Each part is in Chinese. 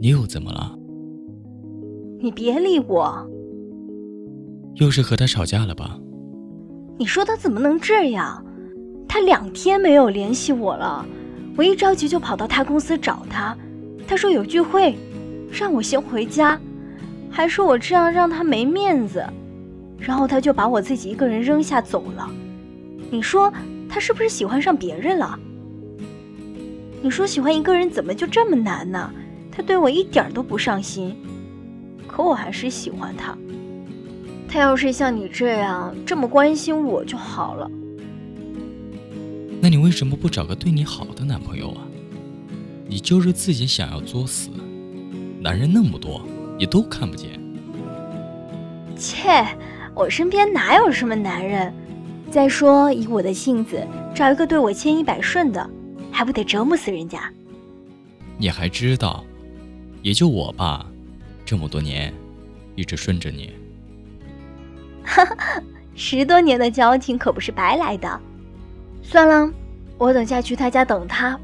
你又怎么了？你别理我。又是和他吵架了吧？你说他怎么能这样？他两天没有联系我了，我一着急就跑到他公司找他。他说有聚会，让我先回家，还说我这样让他没面子。然后他就把我自己一个人扔下走了。你说他是不是喜欢上别人了？你说喜欢一个人怎么就这么难呢？他对我一点都不上心，可我还是喜欢他。他要是像你这样这么关心我就好了。那你为什么不找个对你好的男朋友啊？你就是自己想要作死，男人那么多，你都看不见。切，我身边哪有什么男人？再说以我的性子，找一个对我千依百顺的，还不得折磨死人家？你还知道，也就我吧，这么多年，一直顺着你。哈哈，十多年的交情可不是白来的。算了，我等下去他家等他，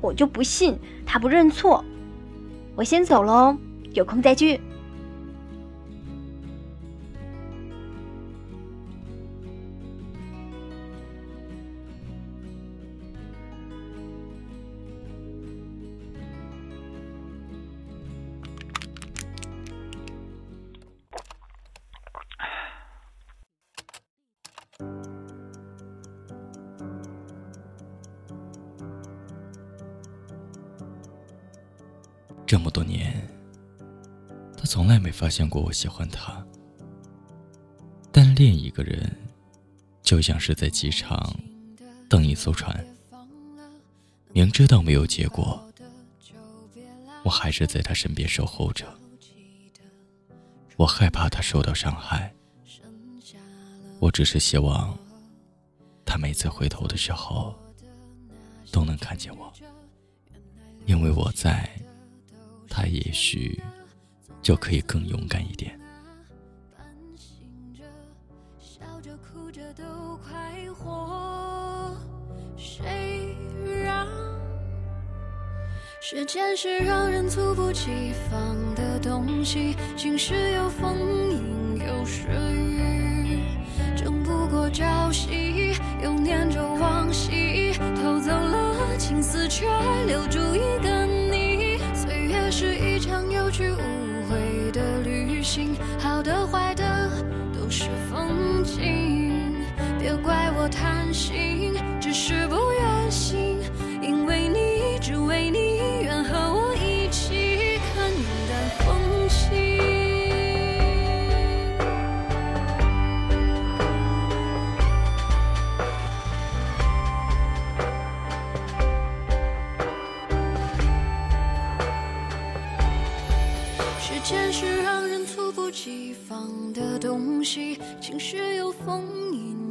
我就不信他不认错。我先走喽，有空再聚。这么多年，他从来没发现过我喜欢他。单恋一个人，就像是在机场等一艘船，明知道没有结果，我还是在他身边守候着。我害怕他受到伤害，我只是希望他每次回头的时候都能看见我，因为我在。他也许就可以更勇敢一点。时间是让人猝不及防的东西，晴时有风，阴有时雨，争不过朝夕，又念着往昔，我贪心，只是不愿醒，因为你，只为你，愿和我一起看淡风轻。时间是让人猝不及防的东西，晴时有风，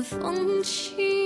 风起。